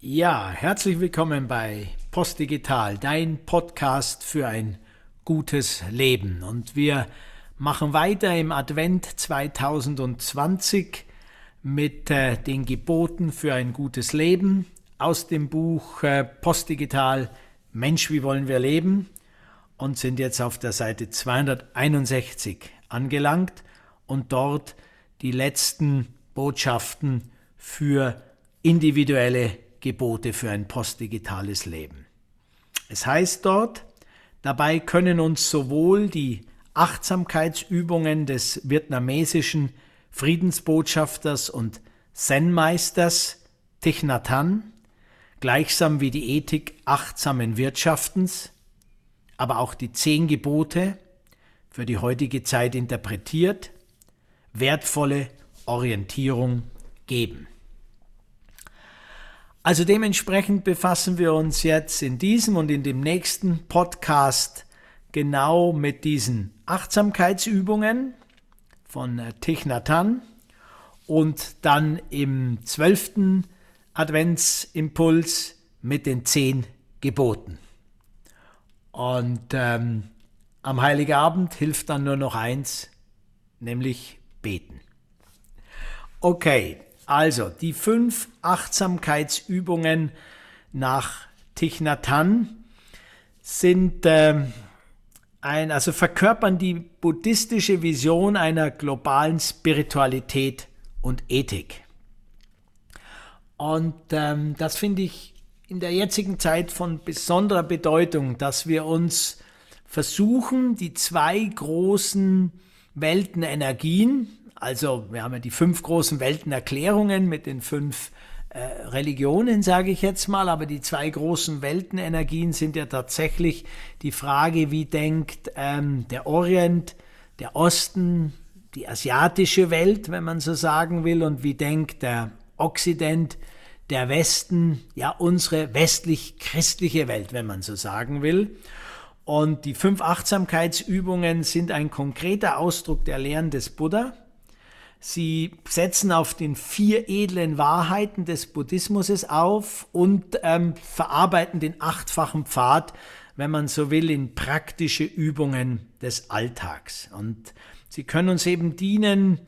Ja, herzlich willkommen bei Postdigital, dein Podcast für ein gutes Leben. Und wir machen weiter im Advent 2020 mit äh, den Geboten für ein gutes Leben aus dem Buch äh, Postdigital Mensch, wie wollen wir leben? Und sind jetzt auf der Seite 261 angelangt und dort die letzten Botschaften für individuelle Gebote für ein postdigitales Leben. Es heißt dort, dabei können uns sowohl die Achtsamkeitsübungen des vietnamesischen Friedensbotschafters und Zen-Meisters Thich Nhat Hanh, gleichsam wie die Ethik achtsamen Wirtschaftens, aber auch die zehn Gebote, für die heutige Zeit interpretiert, wertvolle Orientierung geben. Also dementsprechend befassen wir uns jetzt in diesem und in dem nächsten Podcast genau mit diesen Achtsamkeitsübungen von äh, Thich Nhat Hanh und dann im zwölften Adventsimpuls mit den zehn Geboten. Und ähm, am Heiligabend hilft dann nur noch eins, nämlich beten. Okay, also, die fünf Achtsamkeitsübungen nach Thich Nhat Hanh sind äh, ein, also verkörpern die buddhistische Vision einer globalen Spiritualität und Ethik. Und ähm, das finde ich in der jetzigen Zeit von besonderer Bedeutung, dass wir uns versuchen, die zwei großen Weltenenergien, also wir haben ja die fünf großen Weltenerklärungen mit den fünf äh, Religionen, sage ich jetzt mal, aber die zwei großen Weltenenergien sind ja tatsächlich die Frage, wie denkt ähm, der Orient, der Osten, die asiatische Welt, wenn man so sagen will, und wie denkt der Okzident, der Westen, ja unsere westlich-christliche Welt, wenn man so sagen will. Und die fünf Achtsamkeitsübungen sind ein konkreter Ausdruck der Lehren des Buddha Sie setzen auf den vier edlen Wahrheiten des Buddhismus auf und ähm, verarbeiten den achtfachen Pfad, wenn man so will, in praktische Übungen des Alltags. Und sie können uns eben dienen,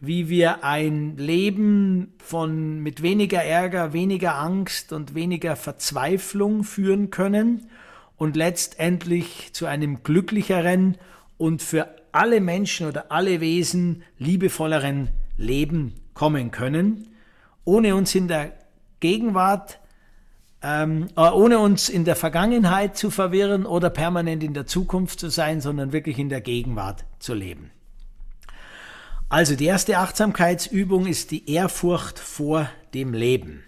wie wir ein Leben von mit weniger Ärger, weniger Angst und weniger Verzweiflung führen können und letztendlich zu einem glücklicheren und für alle Menschen oder alle Wesen liebevolleren Leben kommen können, ohne uns in der Gegenwart, ähm, äh, ohne uns in der Vergangenheit zu verwirren oder permanent in der Zukunft zu sein, sondern wirklich in der Gegenwart zu leben. Also die erste Achtsamkeitsübung ist die Ehrfurcht vor dem Leben.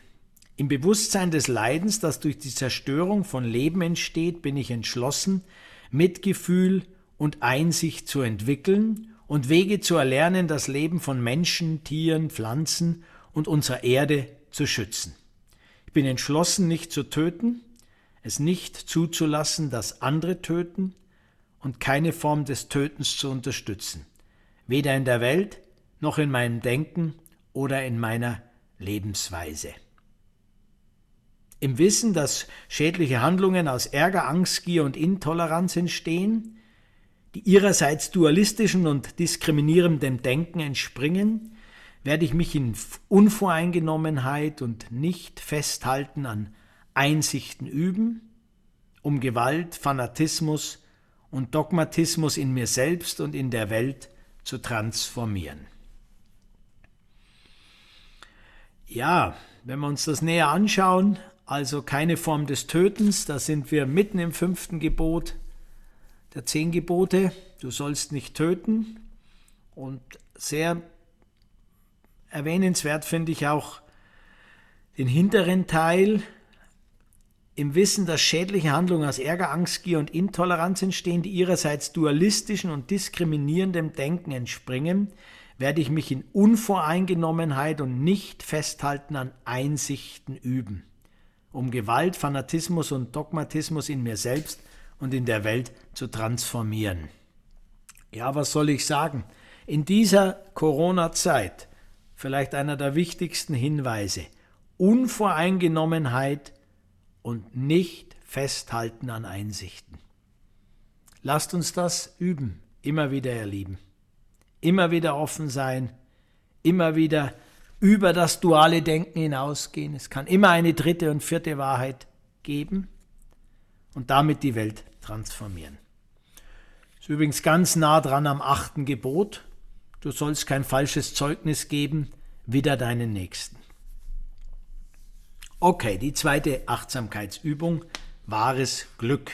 Im Bewusstsein des Leidens, das durch die Zerstörung von Leben entsteht, bin ich entschlossen, Mitgefühl und Einsicht zu entwickeln und Wege zu erlernen, das Leben von Menschen, Tieren, Pflanzen und unserer Erde zu schützen. Ich bin entschlossen, nicht zu töten, es nicht zuzulassen, dass andere töten und keine Form des Tötens zu unterstützen, weder in der Welt noch in meinem Denken oder in meiner Lebensweise. Im Wissen, dass schädliche Handlungen aus Ärger, Angst, Gier und Intoleranz entstehen, die ihrerseits dualistischen und diskriminierendem Denken entspringen, werde ich mich in Unvoreingenommenheit und nicht festhalten an Einsichten üben, um Gewalt, Fanatismus und Dogmatismus in mir selbst und in der Welt zu transformieren. Ja, wenn wir uns das näher anschauen, also keine Form des Tötens, da sind wir mitten im fünften Gebot, der zehn Gebote, du sollst nicht töten. Und sehr erwähnenswert finde ich auch den hinteren Teil, im Wissen, dass schädliche Handlungen aus Ärger, Angst, Gier und Intoleranz entstehen, die ihrerseits dualistischen und diskriminierendem Denken entspringen, werde ich mich in Unvoreingenommenheit und nicht festhalten an Einsichten üben, um Gewalt, Fanatismus und Dogmatismus in mir selbst und in der Welt zu transformieren. Ja, was soll ich sagen? In dieser Corona-Zeit vielleicht einer der wichtigsten Hinweise. Unvoreingenommenheit und nicht festhalten an Einsichten. Lasst uns das üben, immer wieder erleben. Immer wieder offen sein, immer wieder über das duale Denken hinausgehen. Es kann immer eine dritte und vierte Wahrheit geben und damit die Welt transformieren. Ist übrigens ganz nah dran am achten Gebot. Du sollst kein falsches Zeugnis geben, wieder deinen Nächsten. Okay, die zweite Achtsamkeitsübung, wahres Glück.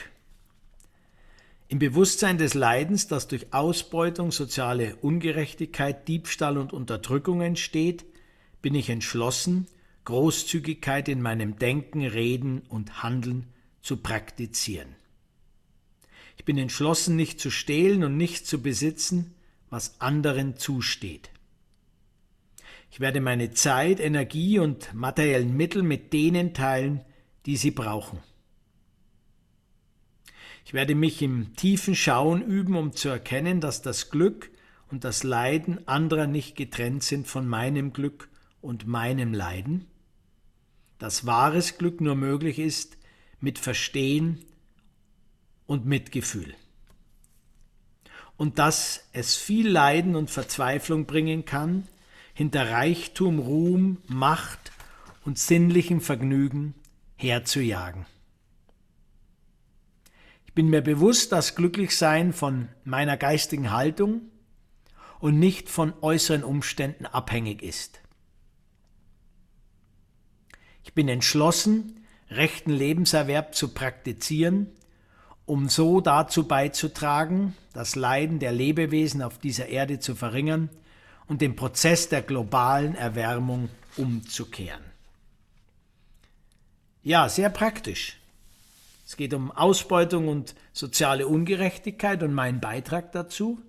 Im Bewusstsein des Leidens, das durch Ausbeutung, soziale Ungerechtigkeit, Diebstahl und Unterdrückung entsteht, bin ich entschlossen, Großzügigkeit in meinem Denken, Reden und Handeln zu praktizieren. Ich bin entschlossen, nicht zu stehlen und nicht zu besitzen, was anderen zusteht. Ich werde meine Zeit, Energie und materiellen Mittel mit denen teilen, die sie brauchen. Ich werde mich im tiefen Schauen üben, um zu erkennen, dass das Glück und das Leiden anderer nicht getrennt sind von meinem Glück und meinem Leiden, dass wahres Glück nur möglich ist mit Verstehen und Mitgefühl. Und dass es viel Leiden und Verzweiflung bringen kann, hinter Reichtum, Ruhm, Macht und sinnlichem Vergnügen herzujagen. Ich bin mir bewusst, dass Glücklichsein von meiner geistigen Haltung und nicht von äußeren Umständen abhängig ist. Ich bin entschlossen, rechten Lebenserwerb zu praktizieren, um so dazu beizutragen, das Leiden der Lebewesen auf dieser Erde zu verringern und den Prozess der globalen Erwärmung umzukehren. Ja, sehr praktisch. Es geht um Ausbeutung und soziale Ungerechtigkeit und meinen Beitrag dazu.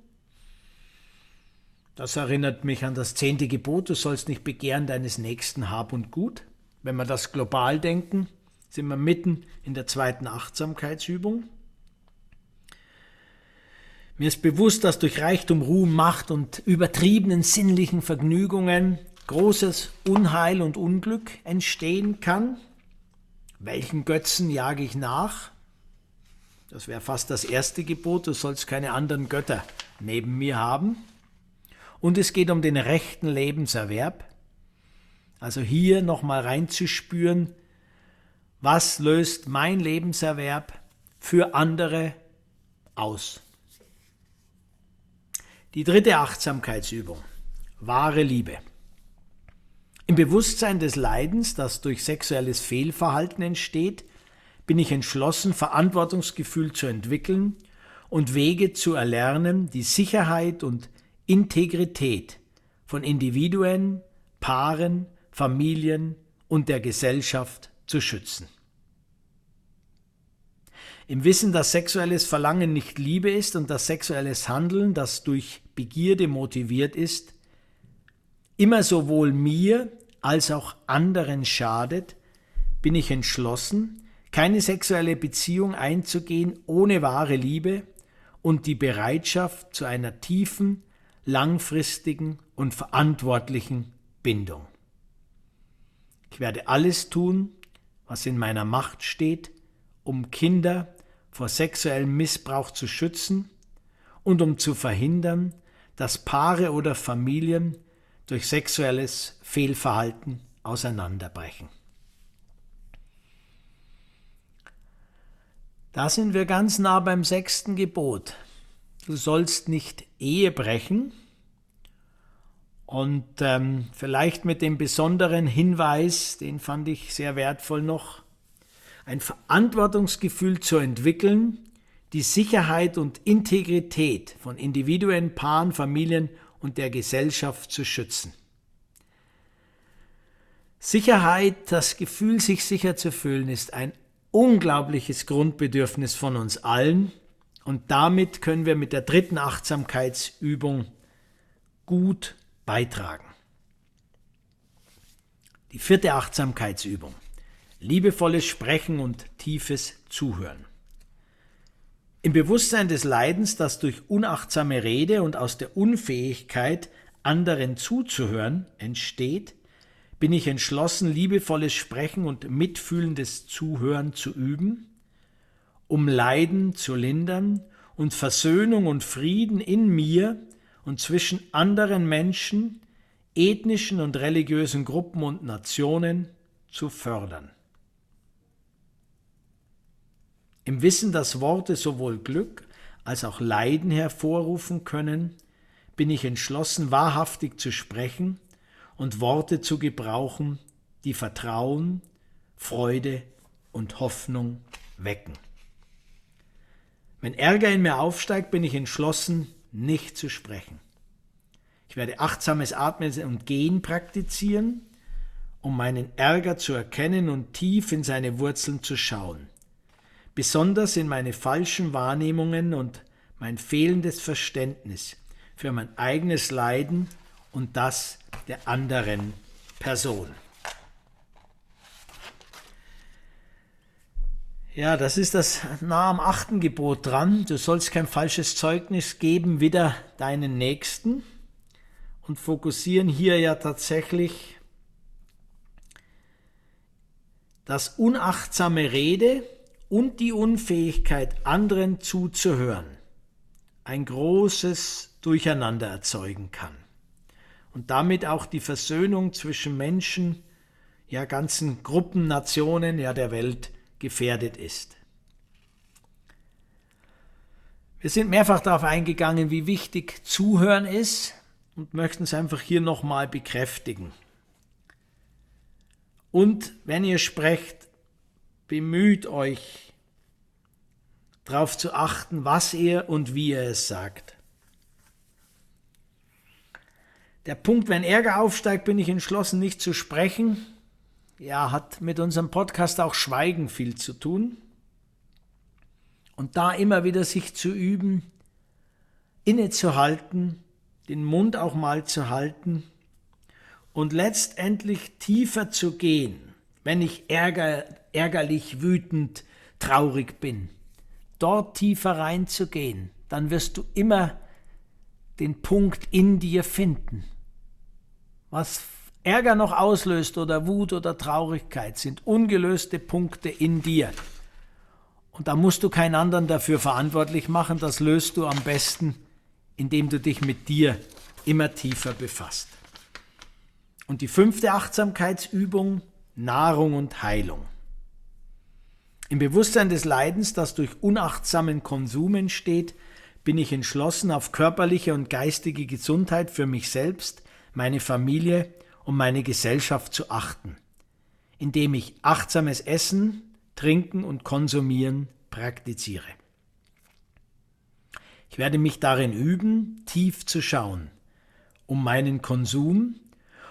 Das erinnert mich an das zehnte Gebot, du sollst nicht begehren deines Nächsten Hab und Gut. Wenn wir das global denken, sind wir mitten in der zweiten Achtsamkeitsübung. Mir ist bewusst, dass durch Reichtum, Ruhm, Macht und übertriebenen sinnlichen Vergnügungen großes Unheil und Unglück entstehen kann. Welchen Götzen jage ich nach? Das wäre fast das erste Gebot, du sollst keine anderen Götter neben mir haben. Und es geht um den rechten Lebenserwerb. Also hier nochmal reinzuspüren, was löst mein Lebenserwerb für andere aus. Die dritte Achtsamkeitsübung. Wahre Liebe. Im Bewusstsein des Leidens, das durch sexuelles Fehlverhalten entsteht, bin ich entschlossen, Verantwortungsgefühl zu entwickeln und Wege zu erlernen, die Sicherheit und Integrität von Individuen, Paaren, Familien und der Gesellschaft zu schützen. Im Wissen, dass sexuelles Verlangen nicht Liebe ist und dass sexuelles Handeln, das durch Begierde motiviert ist, immer sowohl mir als auch anderen schadet, bin ich entschlossen, keine sexuelle Beziehung einzugehen ohne wahre Liebe und die Bereitschaft zu einer tiefen, langfristigen und verantwortlichen Bindung. Ich werde alles tun, was in meiner Macht steht, um Kinder vor sexuellem Missbrauch zu schützen und um zu verhindern, dass Paare oder Familien durch sexuelles Fehlverhalten auseinanderbrechen. Da sind wir ganz nah beim sechsten Gebot. Du sollst nicht Ehe brechen. Und ähm, vielleicht mit dem besonderen Hinweis, den fand ich sehr wertvoll noch, ein Verantwortungsgefühl zu entwickeln, die Sicherheit und Integrität von Individuen, Paaren, Familien und der Gesellschaft zu schützen. Sicherheit, das Gefühl, sich sicher zu fühlen, ist ein unglaubliches Grundbedürfnis von uns allen und damit können wir mit der dritten Achtsamkeitsübung gut beitragen. Die vierte Achtsamkeitsübung. Liebevolles Sprechen und tiefes Zuhören. Im Bewusstsein des Leidens, das durch unachtsame Rede und aus der Unfähigkeit, anderen zuzuhören, entsteht, bin ich entschlossen, liebevolles Sprechen und mitfühlendes Zuhören zu üben, um Leiden zu lindern und Versöhnung und Frieden in mir und zwischen anderen Menschen, ethnischen und religiösen Gruppen und Nationen zu fördern. Im Wissen, dass Worte sowohl Glück als auch Leiden hervorrufen können, bin ich entschlossen, wahrhaftig zu sprechen und Worte zu gebrauchen, die Vertrauen, Freude und Hoffnung wecken. Wenn Ärger in mir aufsteigt, bin ich entschlossen, nicht zu sprechen. Ich werde achtsames Atmen und Gehen praktizieren, um meinen Ärger zu erkennen und tief in seine Wurzeln zu schauen. Besonders in meine falschen Wahrnehmungen und mein fehlendes Verständnis für mein eigenes Leiden und das der anderen Person. Ja, das ist das nah am achten Gebot dran. Du sollst kein falsches Zeugnis geben, wieder deinen Nächsten. Und fokussieren hier ja tatsächlich das unachtsame Rede und die Unfähigkeit, anderen zuzuhören, ein großes Durcheinander erzeugen kann. Und damit auch die Versöhnung zwischen Menschen, ja ganzen Gruppen, Nationen, ja der Welt gefährdet ist. Wir sind mehrfach darauf eingegangen, wie wichtig Zuhören ist und möchten es einfach hier nochmal bekräftigen. Und wenn ihr sprecht, bemüht euch darauf zu achten, was ihr und wie ihr es sagt. Der Punkt, wenn Ärger aufsteigt, bin ich entschlossen, nicht zu sprechen, ja, hat mit unserem Podcast auch Schweigen viel zu tun. Und da immer wieder sich zu üben, innezuhalten, den Mund auch mal zu halten und letztendlich tiefer zu gehen, wenn ich ärger, ärgerlich, wütend, traurig bin. Dort tiefer reinzugehen, dann wirst du immer den Punkt in dir finden. Was Ärger noch auslöst oder Wut oder Traurigkeit, sind ungelöste Punkte in dir. Und da musst du keinen anderen dafür verantwortlich machen, das löst du am besten, indem du dich mit dir immer tiefer befasst. Und die fünfte Achtsamkeitsübung, Nahrung und Heilung. Im Bewusstsein des Leidens, das durch unachtsamen Konsum entsteht, bin ich entschlossen, auf körperliche und geistige Gesundheit für mich selbst, meine Familie um meine Gesellschaft zu achten, indem ich achtsames Essen, Trinken und Konsumieren praktiziere. Ich werde mich darin üben, tief zu schauen, um meinen Konsum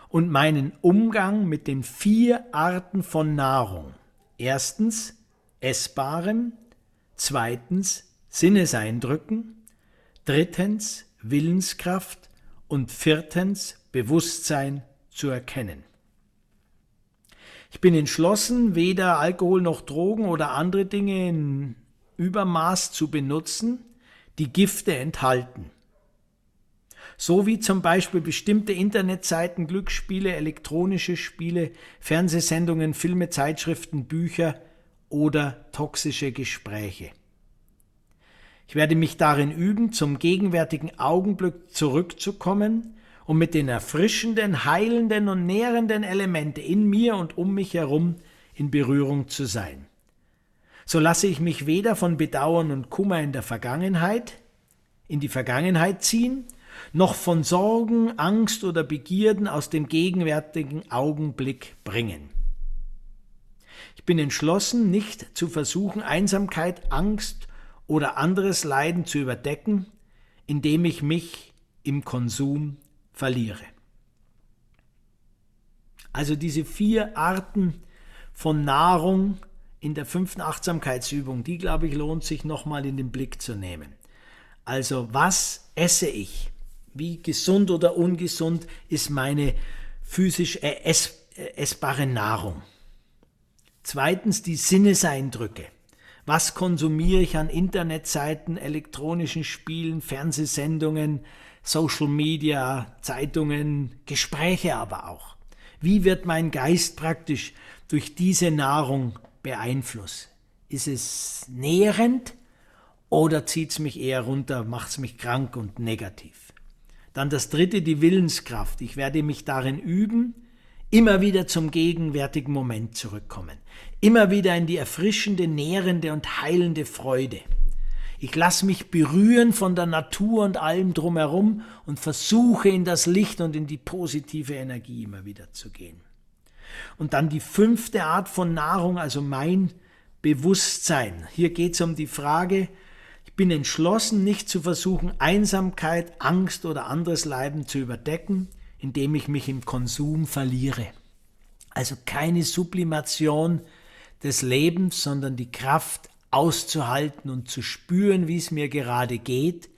und meinen Umgang mit den vier Arten von Nahrung. Erstens Essbarem, zweitens Sinneseindrücken, drittens Willenskraft und viertens Bewusstsein zu erkennen. Ich bin entschlossen, weder Alkohol noch Drogen oder andere Dinge in Übermaß zu benutzen, die Gifte enthalten. So wie zum Beispiel bestimmte Internetseiten, Glücksspiele, elektronische Spiele, Fernsehsendungen, Filme, Zeitschriften, Bücher oder toxische Gespräche. Ich werde mich darin üben, zum gegenwärtigen Augenblick zurückzukommen um mit den erfrischenden, heilenden und nährenden Elementen in mir und um mich herum in Berührung zu sein. So lasse ich mich weder von Bedauern und Kummer in der Vergangenheit, in die Vergangenheit ziehen, noch von Sorgen, Angst oder Begierden aus dem gegenwärtigen Augenblick bringen. Ich bin entschlossen, nicht zu versuchen, Einsamkeit, Angst oder anderes Leiden zu überdecken, indem ich mich im Konsum verliere. Also diese vier Arten von Nahrung in der fünften Achtsamkeitsübung, die glaube ich lohnt sich nochmal in den Blick zu nehmen. Also was esse ich? Wie gesund oder ungesund ist meine physisch ess, essbare Nahrung? Zweitens die Sinneseindrücke. Was konsumiere ich an Internetseiten, elektronischen Spielen, Fernsehsendungen, Social Media, Zeitungen, Gespräche aber auch. Wie wird mein Geist praktisch durch diese Nahrung beeinflusst? Ist es nährend oder zieht es mich eher runter, macht es mich krank und negativ? Dann das dritte, die Willenskraft. Ich werde mich darin üben, immer wieder zum gegenwärtigen Moment zurückkommen. Immer wieder in die erfrischende, nährende und heilende Freude. Ich lasse mich berühren von der Natur und allem drumherum und versuche in das Licht und in die positive Energie immer wieder zu gehen. Und dann die fünfte Art von Nahrung, also mein Bewusstsein. Hier geht es um die Frage, ich bin entschlossen, nicht zu versuchen, Einsamkeit, Angst oder anderes Leiden zu überdecken, indem ich mich im Konsum verliere. Also keine Sublimation des Lebens, sondern die Kraft auszuhalten und zu spüren, wie es mir gerade geht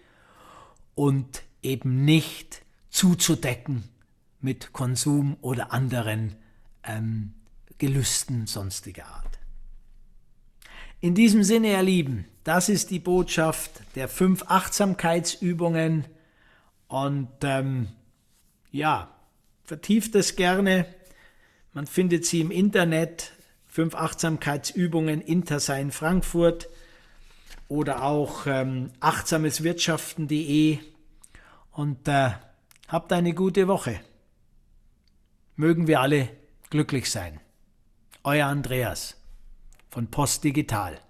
und eben nicht zuzudecken mit Konsum oder anderen ähm, Gelüsten sonstiger Art. In diesem Sinne, ihr Lieben, das ist die Botschaft der fünf Achtsamkeitsübungen und ähm, ja, vertieft es gerne. Man findet sie im Internet fünf Achtsamkeitsübungen Intersein Frankfurt oder auch ähm, achtsameswirtschaften.de und äh, habt eine gute Woche. Mögen wir alle glücklich sein. Euer Andreas von Post Digital.